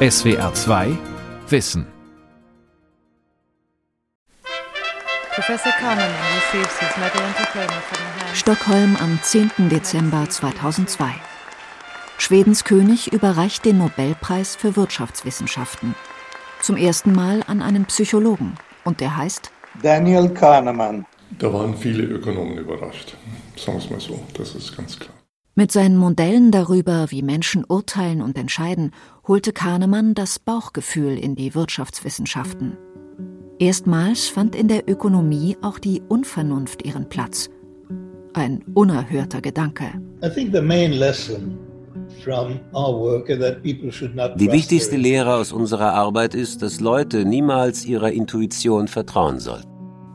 SWR 2 Wissen. Stockholm am 10. Dezember 2002. Schwedens König überreicht den Nobelpreis für Wirtschaftswissenschaften. Zum ersten Mal an einen Psychologen. Und der heißt Daniel Kahnemann. Da waren viele Ökonomen überrascht. Sagen wir es mal so, das ist ganz klar. Mit seinen Modellen darüber, wie Menschen urteilen und entscheiden, holte Kahnemann das Bauchgefühl in die Wirtschaftswissenschaften. Erstmals fand in der Ökonomie auch die Unvernunft ihren Platz. Ein unerhörter Gedanke. Die wichtigste Lehre aus unserer Arbeit ist, dass Leute niemals ihrer Intuition vertrauen sollten.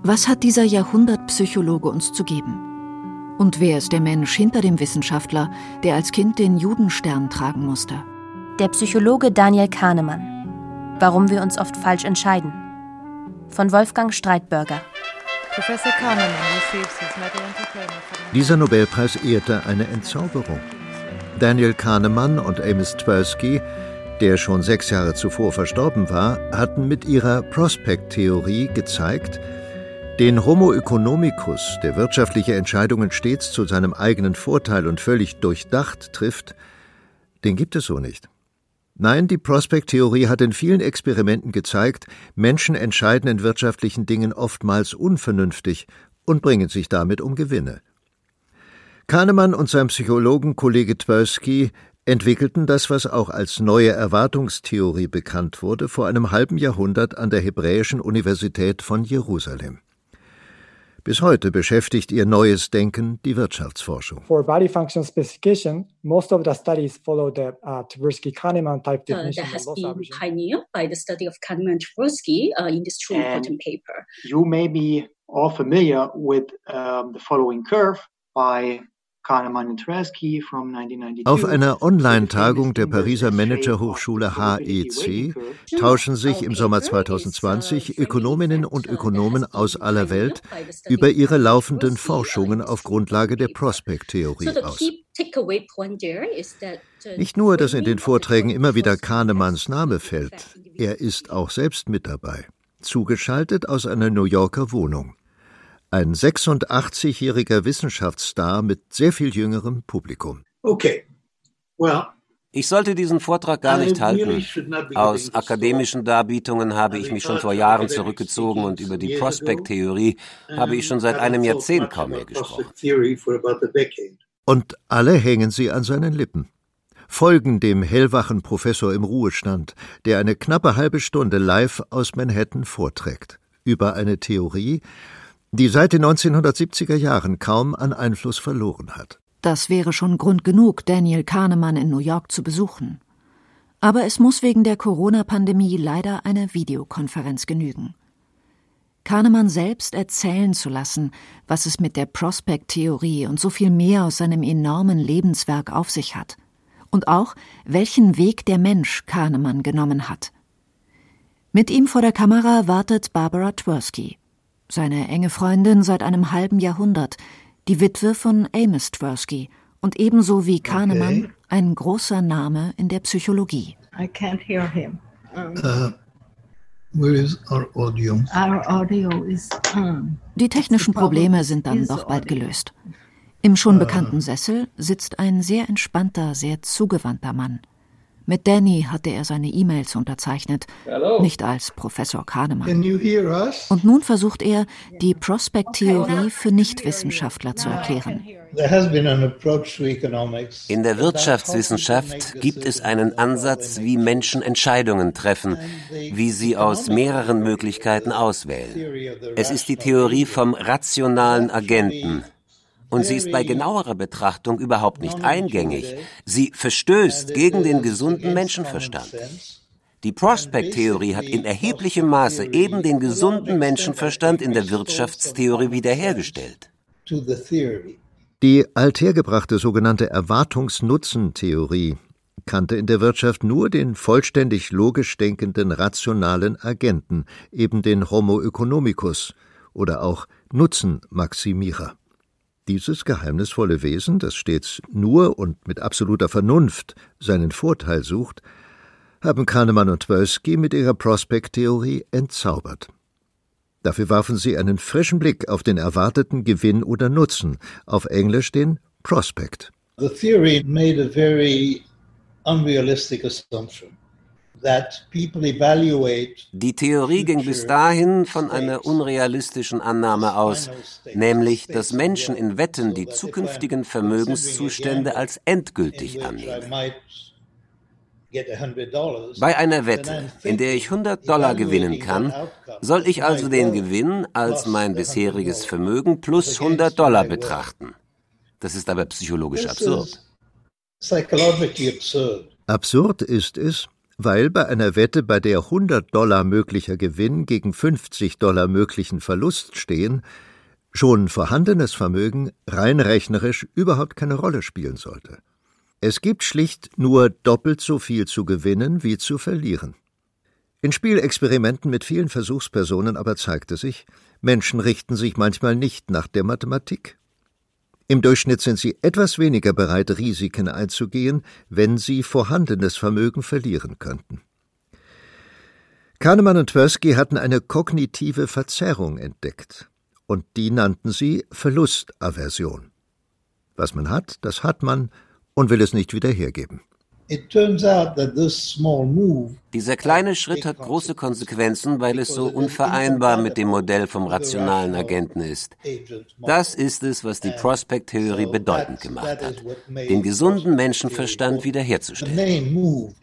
Was hat dieser Jahrhundertpsychologe uns zu geben? Und wer ist der Mensch hinter dem Wissenschaftler, der als Kind den Judenstern tragen musste? Der Psychologe Daniel Kahnemann. Warum wir uns oft falsch entscheiden. Von Wolfgang Streitberger. Dieser Nobelpreis ehrte eine Entzauberung. Daniel Kahnemann und Amos Tversky, der schon sechs Jahre zuvor verstorben war, hatten mit ihrer Prospect-Theorie gezeigt, den Homo economicus, der wirtschaftliche Entscheidungen stets zu seinem eigenen Vorteil und völlig durchdacht trifft, den gibt es so nicht. Nein, die Prospect-Theorie hat in vielen Experimenten gezeigt, Menschen entscheiden in wirtschaftlichen Dingen oftmals unvernünftig und bringen sich damit um Gewinne. Kahnemann und sein Psychologenkollege Tversky entwickelten das, was auch als neue Erwartungstheorie bekannt wurde, vor einem halben Jahrhundert an der Hebräischen Universität von Jerusalem. Bis heute beschäftigt ihr neues Denken die Wirtschaftsforschung. For body function specification, most of the studies follow the uh, Tversky-Kahneman type definition. Uh, that has been pioneered by the study of Kahneman Tversky uh, in this two important paper. You may be all familiar with um, the following curve by auf einer Online-Tagung der Pariser Managerhochschule HEC tauschen sich im Sommer 2020 Ökonominnen und Ökonomen aus aller Welt über ihre laufenden Forschungen auf Grundlage der Prospect-Theorie aus. Nicht nur, dass in den Vorträgen immer wieder Kahnemanns Name fällt, er ist auch selbst mit dabei, zugeschaltet aus einer New Yorker Wohnung. Ein 86-jähriger Wissenschaftsstar mit sehr viel jüngerem Publikum. Okay. Well, ich sollte diesen Vortrag gar nicht halten. Aus akademischen Darbietungen habe ich mich schon vor Jahren zurückgezogen und über die Prospect-Theorie habe ich schon seit einem Jahrzehnt kaum mehr gesprochen. Und alle hängen sie an seinen Lippen. Folgen dem hellwachen Professor im Ruhestand, der eine knappe halbe Stunde live aus Manhattan vorträgt. Über eine Theorie, die seit den 1970er Jahren kaum an Einfluss verloren hat. Das wäre schon Grund genug, Daniel Kahnemann in New York zu besuchen. Aber es muss wegen der Corona-Pandemie leider eine Videokonferenz genügen. Kahnemann selbst erzählen zu lassen, was es mit der Prospect-Theorie und so viel mehr aus seinem enormen Lebenswerk auf sich hat. Und auch, welchen Weg der Mensch Kahnemann genommen hat. Mit ihm vor der Kamera wartet Barbara Tversky, seine enge Freundin seit einem halben Jahrhundert, die Witwe von Amos Tversky und ebenso wie Kahnemann okay. ein großer Name in der Psychologie. I can't hear him. Um, uh, where is our audio? Our audio is on. Die technischen Probleme sind dann doch bald gelöst. Im schon uh. bekannten Sessel sitzt ein sehr entspannter, sehr zugewandter Mann. Mit Danny hatte er seine E-Mails unterzeichnet, Hello. nicht als Professor Kahnemann. Und nun versucht er, die Prospect-Theorie für Nichtwissenschaftler zu erklären. In der Wirtschaftswissenschaft gibt es einen Ansatz, wie Menschen Entscheidungen treffen, wie sie aus mehreren Möglichkeiten auswählen. Es ist die Theorie vom rationalen Agenten, und sie ist bei genauerer Betrachtung überhaupt nicht eingängig. Sie verstößt gegen den gesunden Menschenverstand. Die Prospect-Theorie hat in erheblichem Maße eben den gesunden Menschenverstand in der Wirtschaftstheorie wiederhergestellt. Die althergebrachte sogenannte Erwartungsnutzen-Theorie kannte in der Wirtschaft nur den vollständig logisch denkenden rationalen Agenten, eben den Homo economicus oder auch Nutzenmaximierer. Dieses geheimnisvolle Wesen, das stets nur und mit absoluter Vernunft seinen Vorteil sucht, haben Kahnemann und Tversky mit ihrer Prospect-Theorie entzaubert. Dafür warfen sie einen frischen Blick auf den erwarteten Gewinn oder Nutzen, auf Englisch den Prospect. The theory made a very unrealistic assumption. Die Theorie ging bis dahin von einer unrealistischen Annahme aus, nämlich, dass Menschen in Wetten die zukünftigen Vermögenszustände als endgültig annehmen. Bei einer Wette, in der ich 100 Dollar gewinnen kann, soll ich also den Gewinn als mein bisheriges Vermögen plus 100 Dollar betrachten. Das ist aber psychologisch absurd. Absurd ist es, weil bei einer Wette, bei der 100 Dollar möglicher Gewinn gegen 50 Dollar möglichen Verlust stehen, schon vorhandenes Vermögen rein rechnerisch überhaupt keine Rolle spielen sollte. Es gibt schlicht nur doppelt so viel zu gewinnen wie zu verlieren. In Spielexperimenten mit vielen Versuchspersonen aber zeigte sich, Menschen richten sich manchmal nicht nach der Mathematik. Im Durchschnitt sind sie etwas weniger bereit, Risiken einzugehen, wenn sie vorhandenes Vermögen verlieren könnten. Kahnemann und Tversky hatten eine kognitive Verzerrung entdeckt, und die nannten sie Verlustaversion. Was man hat, das hat man und will es nicht wieder hergeben. Dieser kleine Schritt hat große Konsequenzen, weil es so unvereinbar mit dem Modell vom rationalen Agenten ist. Das ist es, was die Prospect-Theorie bedeutend gemacht hat, den gesunden Menschenverstand wiederherzustellen.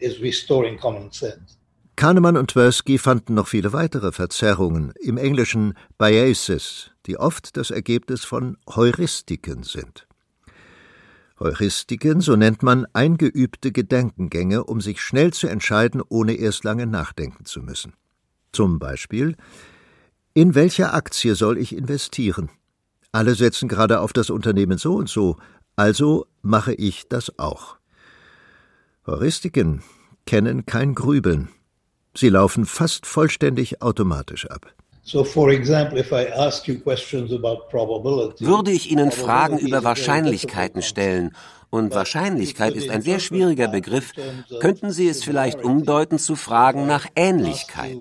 Kahnemann und Tversky fanden noch viele weitere Verzerrungen, im Englischen Biases, die oft das Ergebnis von Heuristiken sind. Heuristiken, so nennt man eingeübte Gedankengänge, um sich schnell zu entscheiden, ohne erst lange nachdenken zu müssen. Zum Beispiel In welche Aktie soll ich investieren? Alle setzen gerade auf das Unternehmen so und so, also mache ich das auch. Heuristiken kennen kein Grübeln. Sie laufen fast vollständig automatisch ab. Würde ich Ihnen Fragen über Wahrscheinlichkeiten stellen, und Wahrscheinlichkeit ist ein sehr schwieriger Begriff, könnten Sie es vielleicht umdeuten zu Fragen nach Ähnlichkeit.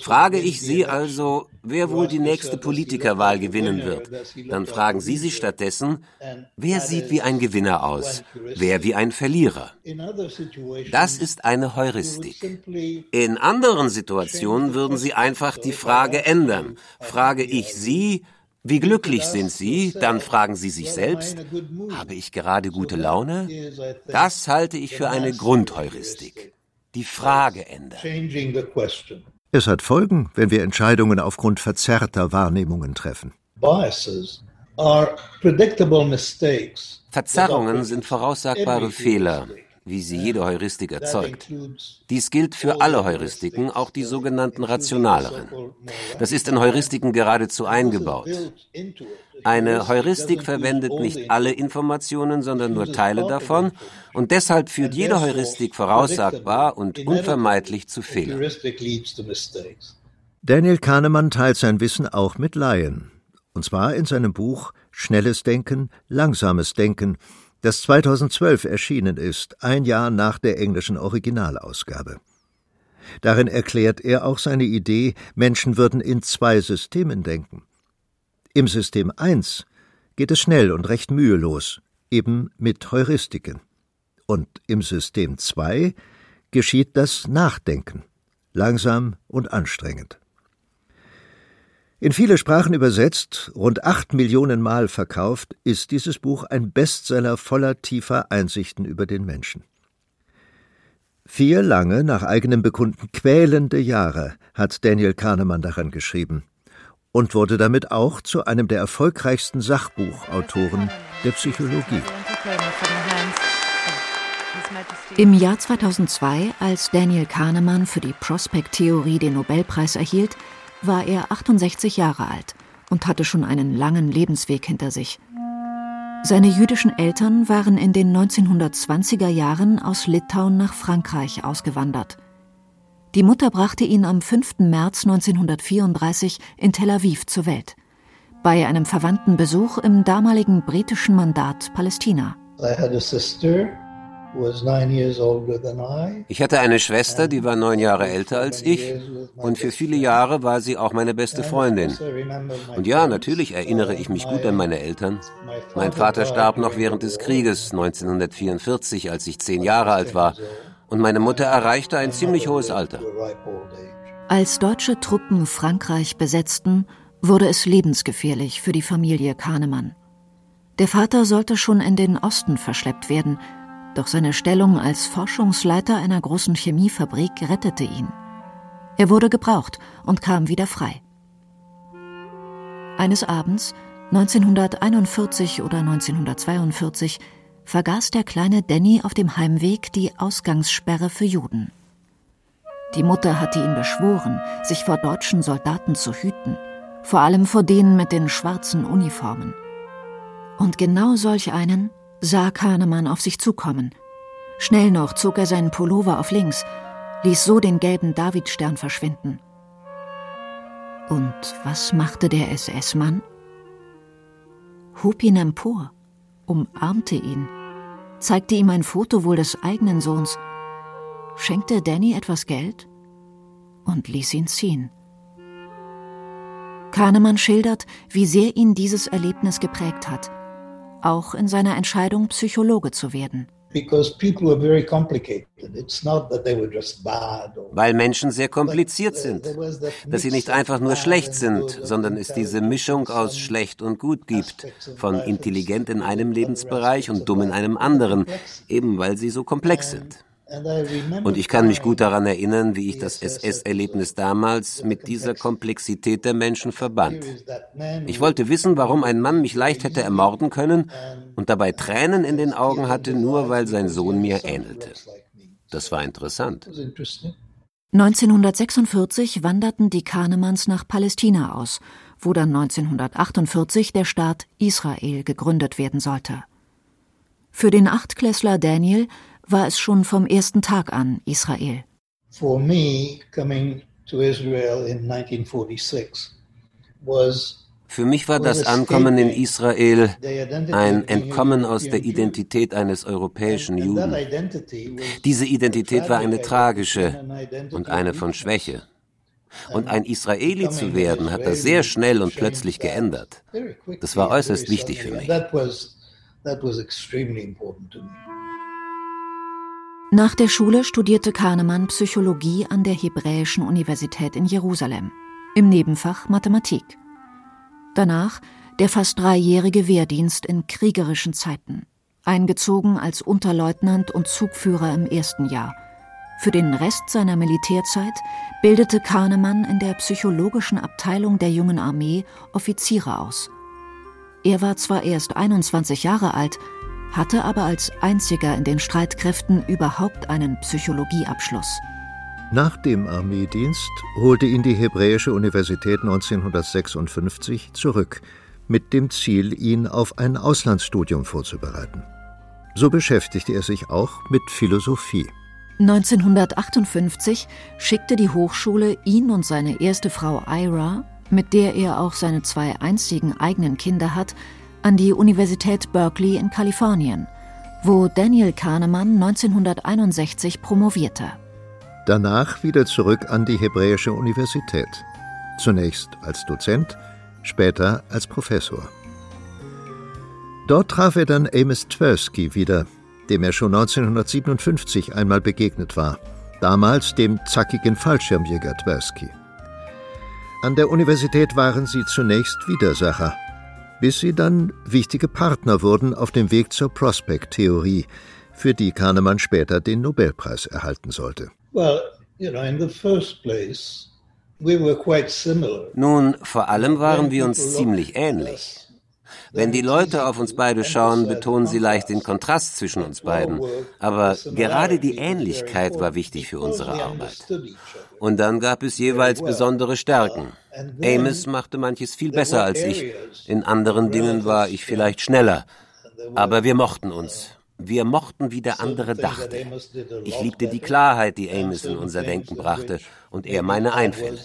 Frage ich Sie also, wer wohl die nächste Politikerwahl gewinnen wird, dann fragen Sie sich stattdessen, wer sieht wie ein Gewinner aus, wer wie ein Verlierer. Das ist eine Heuristik. In anderen Situationen würden Sie einfach die Frage ändern. Frage ich Sie, wie glücklich sind Sie? Dann fragen Sie sich selbst, habe ich gerade gute Laune? Das halte ich für eine Grundheuristik. Die Frage ändern. Es hat Folgen, wenn wir Entscheidungen aufgrund verzerrter Wahrnehmungen treffen. Verzerrungen sind voraussagbare Fehler, wie sie jede Heuristik erzeugt. Dies gilt für alle Heuristiken, auch die sogenannten rationaleren. Das ist in Heuristiken geradezu eingebaut. Eine Heuristik verwendet nicht alle Informationen, sondern nur Teile davon, und deshalb führt jede Heuristik voraussagbar und unvermeidlich zu Fehlern. Daniel Kahnemann teilt sein Wissen auch mit Laien, und zwar in seinem Buch Schnelles Denken, Langsames Denken, das 2012 erschienen ist, ein Jahr nach der englischen Originalausgabe. Darin erklärt er auch seine Idee, Menschen würden in zwei Systemen denken. Im System 1 geht es schnell und recht mühelos, eben mit Heuristiken. Und im System 2 geschieht das Nachdenken, langsam und anstrengend. In viele Sprachen übersetzt, rund acht Millionen Mal verkauft, ist dieses Buch ein Bestseller voller tiefer Einsichten über den Menschen. Vier lange, nach eigenem Bekunden quälende Jahre hat Daniel Kahnemann daran geschrieben und wurde damit auch zu einem der erfolgreichsten Sachbuchautoren der Psychologie. Im Jahr 2002, als Daniel Kahnemann für die Prospect-Theorie den Nobelpreis erhielt, war er 68 Jahre alt und hatte schon einen langen Lebensweg hinter sich. Seine jüdischen Eltern waren in den 1920er Jahren aus Litauen nach Frankreich ausgewandert. Die Mutter brachte ihn am 5. März 1934 in Tel Aviv zur Welt, bei einem verwandten Besuch im damaligen britischen Mandat Palästina. Ich hatte eine Schwester, die war neun Jahre älter als ich und für viele Jahre war sie auch meine beste Freundin. Und ja, natürlich erinnere ich mich gut an meine Eltern. Mein Vater starb noch während des Krieges 1944, als ich zehn Jahre alt war. Und meine Mutter erreichte ein ziemlich hohes Alter. Als deutsche Truppen Frankreich besetzten, wurde es lebensgefährlich für die Familie Kahnemann. Der Vater sollte schon in den Osten verschleppt werden, doch seine Stellung als Forschungsleiter einer großen Chemiefabrik rettete ihn. Er wurde gebraucht und kam wieder frei. Eines Abends, 1941 oder 1942, vergaß der kleine Danny auf dem Heimweg die Ausgangssperre für Juden. Die Mutter hatte ihn beschworen, sich vor deutschen Soldaten zu hüten, vor allem vor denen mit den schwarzen Uniformen. Und genau solch einen sah Kahnemann auf sich zukommen. Schnell noch zog er seinen Pullover auf links, ließ so den gelben Davidstern verschwinden. Und was machte der SS-Mann? Hob ihn empor, umarmte ihn, zeigte ihm ein Foto wohl des eigenen Sohns, schenkte Danny etwas Geld und ließ ihn ziehen. Kahnemann schildert, wie sehr ihn dieses Erlebnis geprägt hat, auch in seiner Entscheidung, Psychologe zu werden. Weil Menschen sehr kompliziert sind, dass sie nicht einfach nur schlecht sind, sondern es diese Mischung aus schlecht und gut gibt, von intelligent in einem Lebensbereich und dumm in einem anderen, eben weil sie so komplex sind. Und ich kann mich gut daran erinnern, wie ich das SS-Erlebnis damals mit dieser Komplexität der Menschen verband. Ich wollte wissen, warum ein Mann mich leicht hätte ermorden können und dabei Tränen in den Augen hatte, nur weil sein Sohn mir ähnelte. Das war interessant. 1946 wanderten die Kahnemanns nach Palästina aus, wo dann 1948 der Staat Israel gegründet werden sollte. Für den Achtklässler Daniel war es schon vom ersten Tag an Israel. For me, coming to Israel in 1946 was für mich war das Ankommen in Israel ein Entkommen aus der Identität eines europäischen Juden. Diese Identität war eine tragische und eine von Schwäche. Und ein Israeli zu werden, hat das sehr schnell und plötzlich geändert. Das war äußerst wichtig für mich. Nach der Schule studierte Kahnemann Psychologie an der Hebräischen Universität in Jerusalem, im Nebenfach Mathematik. Danach der fast dreijährige Wehrdienst in kriegerischen Zeiten, eingezogen als Unterleutnant und Zugführer im ersten Jahr. Für den Rest seiner Militärzeit bildete Kahnemann in der psychologischen Abteilung der jungen Armee Offiziere aus. Er war zwar erst 21 Jahre alt, hatte aber als einziger in den Streitkräften überhaupt einen Psychologieabschluss. Nach dem Armeedienst holte ihn die Hebräische Universität 1956 zurück, mit dem Ziel, ihn auf ein Auslandsstudium vorzubereiten. So beschäftigte er sich auch mit Philosophie. 1958 schickte die Hochschule ihn und seine erste Frau Ira, mit der er auch seine zwei einzigen eigenen Kinder hat, an die Universität Berkeley in Kalifornien, wo Daniel Kahnemann 1961 promovierte. Danach wieder zurück an die Hebräische Universität. Zunächst als Dozent, später als Professor. Dort traf er dann Amos Tversky wieder, dem er schon 1957 einmal begegnet war, damals dem zackigen Fallschirmjäger Tversky. An der Universität waren sie zunächst Widersacher, bis sie dann wichtige Partner wurden auf dem Weg zur Prospect-Theorie, für die Kahnemann später den Nobelpreis erhalten sollte. Nun, vor allem waren wir uns ziemlich ähnlich. Wenn die Leute auf uns beide schauen, betonen sie leicht den Kontrast zwischen uns beiden. Aber gerade die Ähnlichkeit war wichtig für unsere Arbeit. Und dann gab es jeweils besondere Stärken. Amos machte manches viel besser als ich. In anderen Dingen war ich vielleicht schneller. Aber wir mochten uns. Wir mochten, wie der andere dachte. Ich liebte die Klarheit, die Amos in unser Denken brachte, und er meine Einfälle.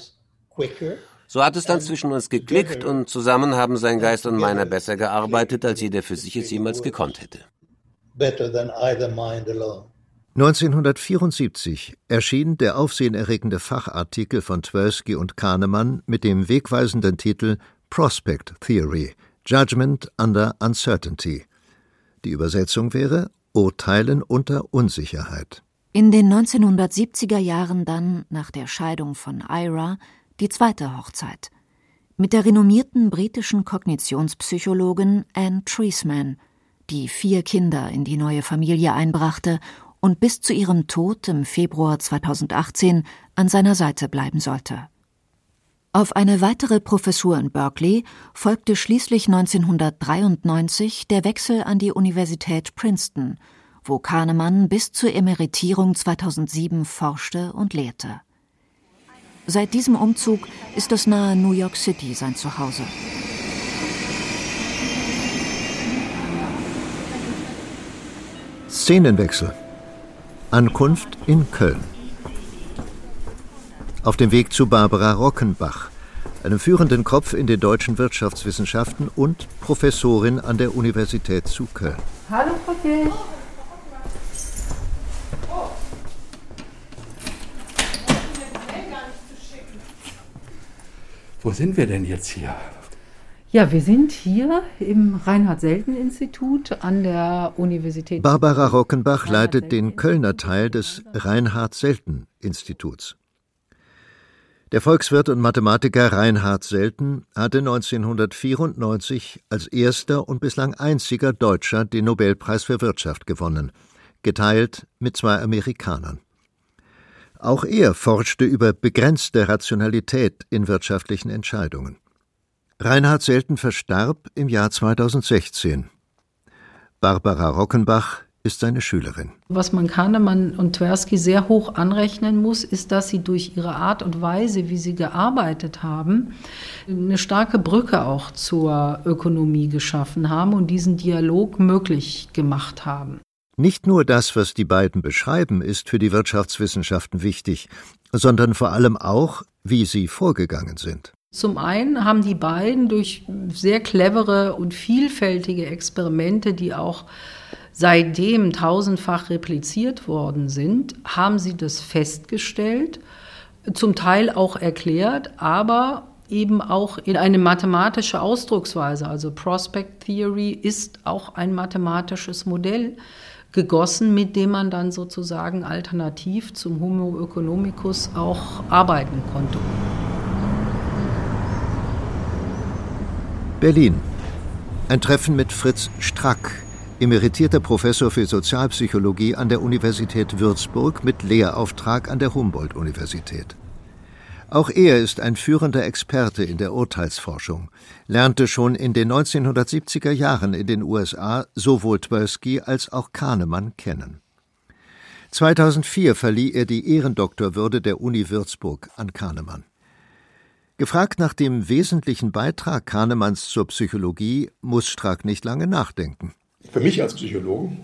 So hat es dann zwischen uns geklickt und zusammen haben sein Geist und meiner besser gearbeitet, als jeder für sich es jemals gekonnt hätte. better than either mind alone. 1974 erschien der aufsehenerregende Fachartikel von Tversky und Kahnemann mit dem wegweisenden Titel Prospect Theory Judgment under Uncertainty. Die Übersetzung wäre Urteilen unter Unsicherheit. In den 1970er Jahren dann, nach der Scheidung von Ira, die zweite Hochzeit. Mit der renommierten britischen Kognitionspsychologin Anne Treisman, die vier Kinder in die neue Familie einbrachte und bis zu ihrem Tod im Februar 2018 an seiner Seite bleiben sollte. Auf eine weitere Professur in Berkeley folgte schließlich 1993 der Wechsel an die Universität Princeton, wo Kahnemann bis zur Emeritierung 2007 forschte und lehrte. Seit diesem Umzug ist das nahe New York City sein Zuhause. Szenenwechsel Ankunft in Köln. Auf dem Weg zu Barbara Rockenbach, einem führenden Kopf in den deutschen Wirtschaftswissenschaften und Professorin an der Universität zu Köln. Hallo, Frau Kirch. Wo sind wir denn jetzt hier? Ja, wir sind hier im Reinhard-Selten-Institut an der Universität. Barbara Rockenbach leitet den Kölner Teil des Reinhard-Selten-Instituts. Der Volkswirt und Mathematiker Reinhard Selten hatte 1994 als erster und bislang einziger Deutscher den Nobelpreis für Wirtschaft gewonnen, geteilt mit zwei Amerikanern. Auch er forschte über begrenzte Rationalität in wirtschaftlichen Entscheidungen. Reinhard Selten verstarb im Jahr 2016. Barbara Rockenbach ist seine Schülerin. Was man Kahnemann und Tversky sehr hoch anrechnen muss, ist, dass sie durch ihre Art und Weise, wie sie gearbeitet haben, eine starke Brücke auch zur Ökonomie geschaffen haben und diesen Dialog möglich gemacht haben. Nicht nur das, was die beiden beschreiben, ist für die Wirtschaftswissenschaften wichtig, sondern vor allem auch, wie sie vorgegangen sind. Zum einen haben die beiden durch sehr clevere und vielfältige Experimente, die auch seitdem tausendfach repliziert worden sind, haben sie das festgestellt, zum Teil auch erklärt, aber eben auch in eine mathematische Ausdrucksweise. Also Prospect Theory ist auch ein mathematisches Modell gegossen, mit dem man dann sozusagen alternativ zum Homo economicus auch arbeiten konnte. Berlin. Ein Treffen mit Fritz Strack, emeritierter Professor für Sozialpsychologie an der Universität Würzburg mit Lehrauftrag an der Humboldt-Universität. Auch er ist ein führender Experte in der Urteilsforschung, lernte schon in den 1970er Jahren in den USA sowohl Tversky als auch Kahnemann kennen. 2004 verlieh er die Ehrendoktorwürde der Uni Würzburg an Kahnemann. Gefragt nach dem wesentlichen Beitrag Kahnemanns zur Psychologie, muss Strack nicht lange nachdenken. Für mich als Psychologen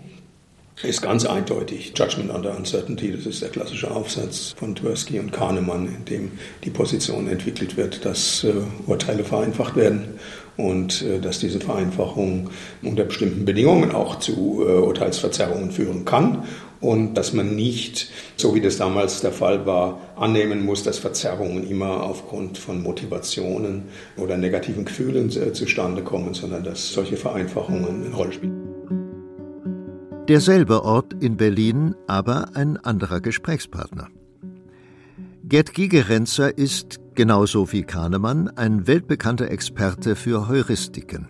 ist ganz eindeutig Judgment under Uncertainty. Das ist der klassische Aufsatz von Tversky und Kahnemann, in dem die Position entwickelt wird, dass äh, Urteile vereinfacht werden und äh, dass diese Vereinfachung unter bestimmten Bedingungen auch zu äh, Urteilsverzerrungen führen kann und dass man nicht, so wie das damals der Fall war, annehmen muss, dass Verzerrungen immer aufgrund von Motivationen oder negativen Gefühlen äh, zustande kommen, sondern dass solche Vereinfachungen eine Rolle spielen. Derselbe Ort in Berlin, aber ein anderer Gesprächspartner. Gerd Gigerenzer ist, genauso wie Kahnemann, ein weltbekannter Experte für Heuristiken.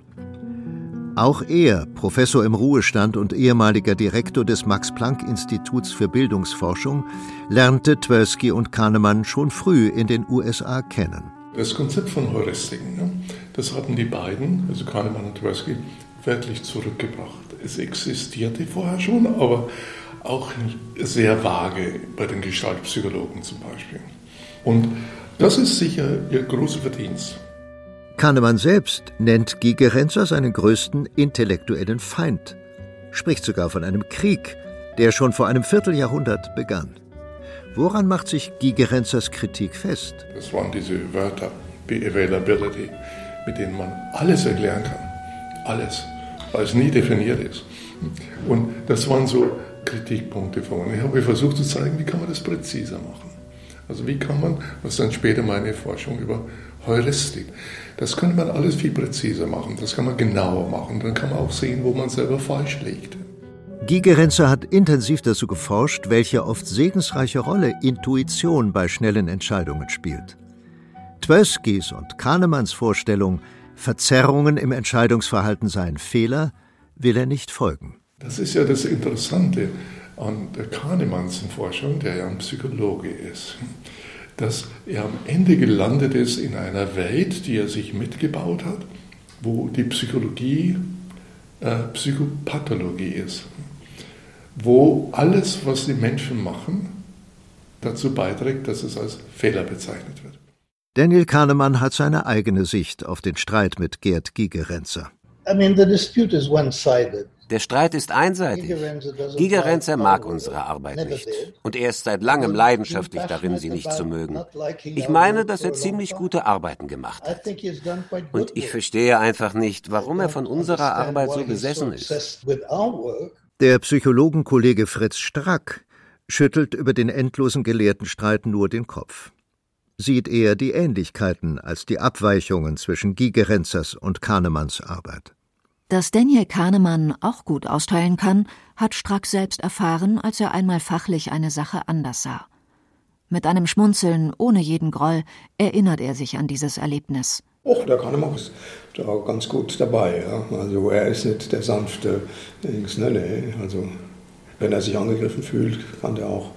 Auch er, Professor im Ruhestand und ehemaliger Direktor des Max-Planck-Instituts für Bildungsforschung, lernte Tversky und Kahnemann schon früh in den USA kennen. Das Konzept von Heuristiken, ne, das hatten die beiden, also Kahnemann und Tversky, wirklich zurückgebracht. Es existierte vorher schon, aber auch sehr vage bei den Gestaltpsychologen zum Beispiel. Und das ist sicher ihr großer Verdienst. Kahnemann selbst nennt Gigerenzer seinen größten intellektuellen Feind, spricht sogar von einem Krieg, der schon vor einem Vierteljahrhundert begann. Woran macht sich Gigerenzers Kritik fest? Das waren diese Wörter, Availability, mit denen man alles erklären kann. Alles. Weil es nie definiert ist. Und das waren so Kritikpunkte von mir. Ich habe versucht zu zeigen, wie kann man das präziser machen. Also wie kann man, was dann später meine Forschung über Heuristik, das könnte man alles viel präziser machen, das kann man genauer machen, dann kann man auch sehen, wo man selber falsch liegt. Gigerenzer hat intensiv dazu geforscht, welche oft segensreiche Rolle Intuition bei schnellen Entscheidungen spielt. Twerskis und Kahnemanns Vorstellung, Verzerrungen im Entscheidungsverhalten seien Fehler, will er nicht folgen. Das ist ja das Interessante an der Kahnemanns Forschung, der ja ein Psychologe ist, dass er am Ende gelandet ist in einer Welt, die er sich mitgebaut hat, wo die Psychologie äh, Psychopathologie ist, wo alles, was die Menschen machen, dazu beiträgt, dass es als Fehler bezeichnet wird. Daniel Kahnemann hat seine eigene Sicht auf den Streit mit Gerd Gigerenzer. I mean, the dispute is one-sided. Der Streit ist einseitig. Gigerenzer mag unsere Arbeit nicht. Und er ist seit langem leidenschaftlich darin, sie nicht zu mögen. Ich meine, dass er ziemlich gute Arbeiten gemacht hat. Und ich verstehe einfach nicht, warum er von unserer Arbeit so besessen ist. Der Psychologenkollege Fritz Strack schüttelt über den endlosen Gelehrtenstreit nur den Kopf. Sieht eher die Ähnlichkeiten als die Abweichungen zwischen Gigerenzers und Kahnemanns Arbeit. Dass Daniel Kahnemann auch gut austeilen kann, hat Strack selbst erfahren, als er einmal fachlich eine Sache anders sah. Mit einem Schmunzeln, ohne jeden Groll, erinnert er sich an dieses Erlebnis. Och, der Kahnemann ist da ganz gut dabei. Ja. Also er ist nicht der sanfte Dings, nee, nee. Also wenn er sich angegriffen fühlt, kann er auch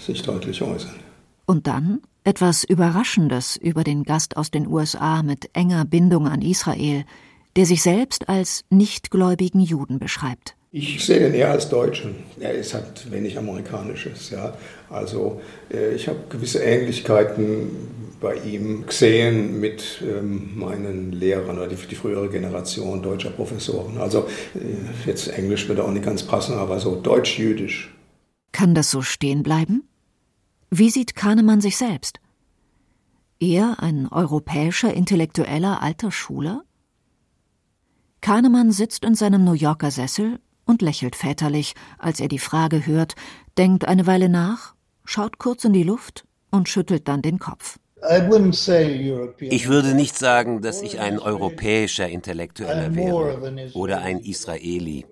sich deutlich äußern. Und dann etwas Überraschendes über den Gast aus den USA mit enger Bindung an Israel, der sich selbst als nichtgläubigen Juden beschreibt. Ich sehe ihn eher als Deutschen. Er ist halt wenig Amerikanisches. Ja. Also äh, ich habe gewisse Ähnlichkeiten bei ihm gesehen mit ähm, meinen Lehrern oder die, die, frühere Generation deutscher Professoren. Also äh, jetzt Englisch würde auch nicht ganz passen, aber so deutsch-jüdisch. Kann das so stehen bleiben? Wie sieht Kahnemann sich selbst? Er ein europäischer Intellektueller alter Schule? Kahnemann sitzt in seinem New Yorker Sessel und lächelt väterlich, als er die Frage hört, denkt eine Weile nach, schaut kurz in die Luft und schüttelt dann den Kopf. Ich würde nicht sagen, dass ich ein europäischer Intellektueller wäre oder ein Israeli.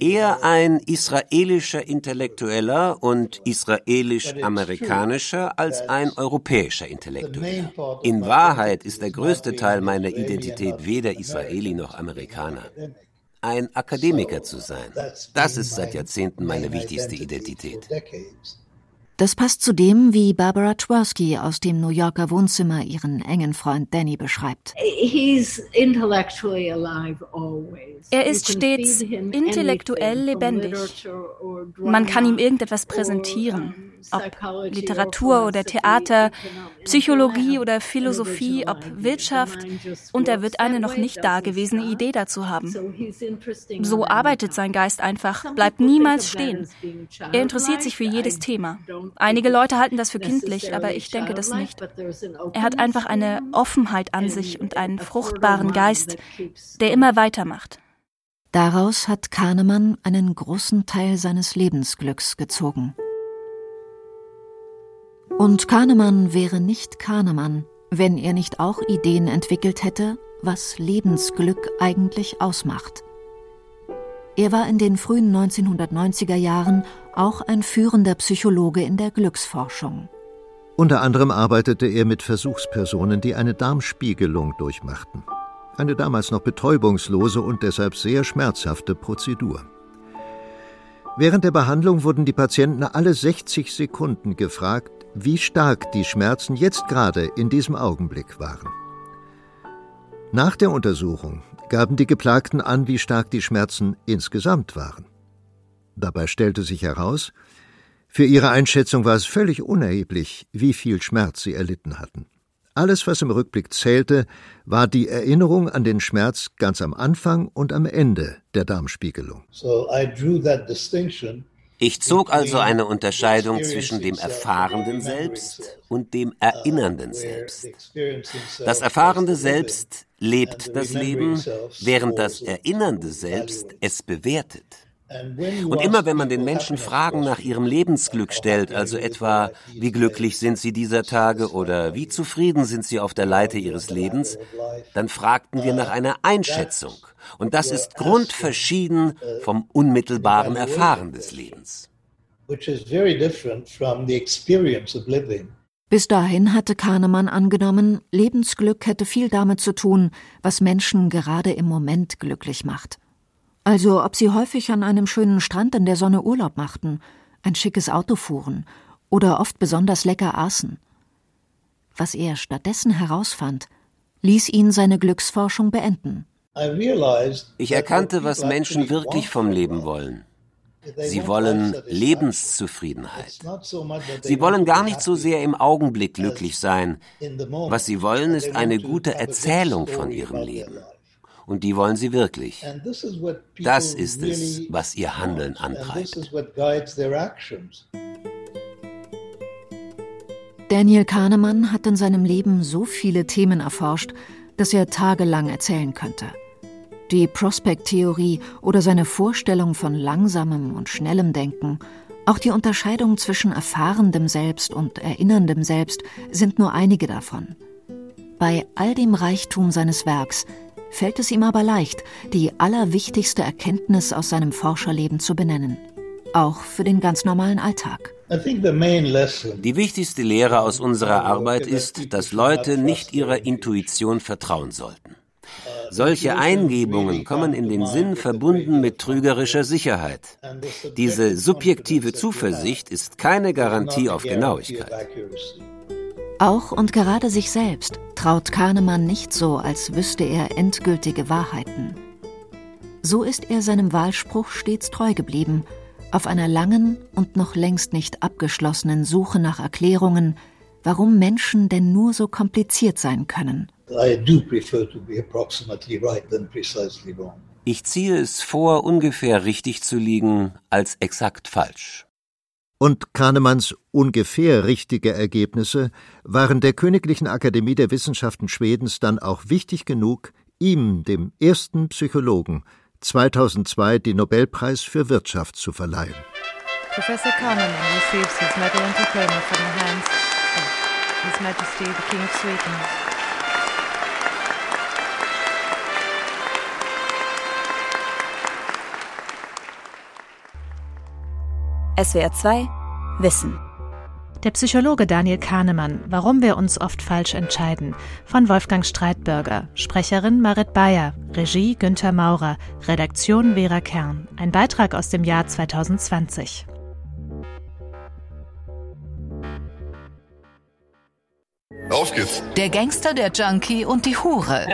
Eher ein israelischer Intellektueller und israelisch-amerikanischer als ein europäischer Intellektueller. In Wahrheit ist der größte Teil meiner Identität weder Israeli noch Amerikaner. Ein Akademiker zu sein, das ist seit Jahrzehnten meine wichtigste Identität. Das passt zu dem, wie Barbara Tversky aus dem New Yorker Wohnzimmer ihren engen Freund Danny beschreibt. Er ist stets intellektuell lebendig. Man kann ihm irgendetwas präsentieren, ob Literatur oder Theater, Psychologie oder Philosophie, ob Wirtschaft, und er wird eine noch nicht dagewesene Idee dazu haben. So arbeitet sein Geist einfach, bleibt niemals stehen. Er interessiert sich für jedes Thema. Einige Leute halten das für kindlich, aber ich denke das nicht. Er hat einfach eine Offenheit an sich und einen fruchtbaren Geist, der immer weitermacht. Daraus hat Kahnemann einen großen Teil seines Lebensglücks gezogen. Und Kahnemann wäre nicht Kahnemann, wenn er nicht auch Ideen entwickelt hätte, was Lebensglück eigentlich ausmacht. Er war in den frühen 1990er Jahren auch ein führender Psychologe in der Glücksforschung. Unter anderem arbeitete er mit Versuchspersonen, die eine Darmspiegelung durchmachten. Eine damals noch betäubungslose und deshalb sehr schmerzhafte Prozedur. Während der Behandlung wurden die Patienten alle 60 Sekunden gefragt, wie stark die Schmerzen jetzt gerade in diesem Augenblick waren. Nach der Untersuchung gaben die Geplagten an, wie stark die Schmerzen insgesamt waren. Dabei stellte sich heraus, für ihre Einschätzung war es völlig unerheblich, wie viel Schmerz sie erlitten hatten. Alles, was im Rückblick zählte, war die Erinnerung an den Schmerz ganz am Anfang und am Ende der Darmspiegelung. Ich zog also eine Unterscheidung zwischen dem erfahrenden Selbst und dem erinnernden Selbst. Das erfahrende Selbst lebt das Leben, während das erinnernde Selbst es bewertet. Und immer wenn man den Menschen Fragen nach ihrem Lebensglück stellt, also etwa, wie glücklich sind sie dieser Tage oder wie zufrieden sind sie auf der Leiter ihres Lebens, dann fragten wir nach einer Einschätzung. Und das ist grundverschieden vom unmittelbaren Erfahren des Lebens. Bis dahin hatte Kahnemann angenommen, Lebensglück hätte viel damit zu tun, was Menschen gerade im Moment glücklich macht. Also ob sie häufig an einem schönen Strand in der Sonne Urlaub machten, ein schickes Auto fuhren oder oft besonders lecker aßen. Was er stattdessen herausfand, ließ ihn seine Glücksforschung beenden. Ich erkannte, was Menschen wirklich vom Leben wollen. Sie wollen Lebenszufriedenheit. Sie wollen gar nicht so sehr im Augenblick glücklich sein. Was sie wollen, ist eine gute Erzählung von ihrem Leben und die wollen sie wirklich. Das ist es, was ihr Handeln antreibt. Daniel Kahnemann hat in seinem Leben so viele Themen erforscht, dass er tagelang erzählen könnte. Die Prospect-Theorie oder seine Vorstellung von langsamem und schnellem Denken, auch die Unterscheidung zwischen erfahrendem Selbst und erinnerndem Selbst sind nur einige davon. Bei all dem Reichtum seines Werks fällt es ihm aber leicht, die allerwichtigste Erkenntnis aus seinem Forscherleben zu benennen. Auch für den ganz normalen Alltag. Die wichtigste Lehre aus unserer Arbeit ist, dass Leute nicht ihrer Intuition vertrauen sollten. Solche Eingebungen kommen in den Sinn verbunden mit trügerischer Sicherheit. Diese subjektive Zuversicht ist keine Garantie auf Genauigkeit. Auch und gerade sich selbst traut Kahnemann nicht so, als wüsste er endgültige Wahrheiten. So ist er seinem Wahlspruch stets treu geblieben, auf einer langen und noch längst nicht abgeschlossenen Suche nach Erklärungen, warum Menschen denn nur so kompliziert sein können. Ich ziehe es vor, ungefähr richtig zu liegen, als exakt falsch und Kahnemanns ungefähr richtige Ergebnisse waren der Königlichen Akademie der Wissenschaften Schwedens dann auch wichtig genug, ihm, dem ersten Psychologen, 2002 den Nobelpreis für Wirtschaft zu verleihen. Professor Kahnemann receives his medal and diploma from the hands of His Majesty the King of Sweden. SWR 2 Wissen. Der Psychologe Daniel Kahnemann, Warum wir uns oft falsch entscheiden, von Wolfgang Streitbürger, Sprecherin Marit Bayer, Regie Günther Maurer, Redaktion Vera Kern. Ein Beitrag aus dem Jahr 2020. Auf geht's. Der Gangster, der Junkie und die Hure.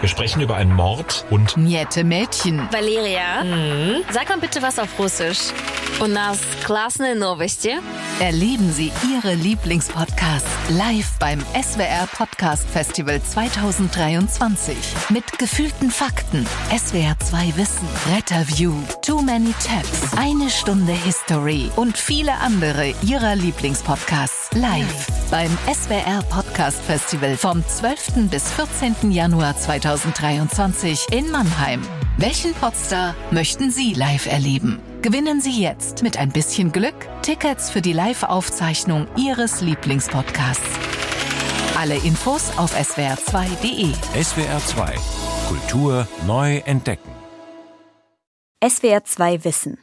Wir sprechen über einen Mord und Niette Mädchen. Valeria, mhm. sag mal bitte was auf Russisch. У нас классные новости. Erleben Sie Ihre Lieblingspodcasts live beim SWR Podcast Festival 2023 mit gefühlten Fakten, SWR 2 Wissen, Retterview, Too Many Tabs, eine Stunde History und viele andere Ihrer Lieblingspodcasts live beim SWR Podcast Festival vom 12. bis 14. Januar 2023 in Mannheim. Welchen Podstar möchten Sie live erleben? Gewinnen Sie jetzt mit ein bisschen Glück Tickets für die Live-Aufzeichnung Ihres Lieblingspodcasts. Alle Infos auf swr2.de. SWR 2 Kultur neu entdecken. SWR 2 Wissen.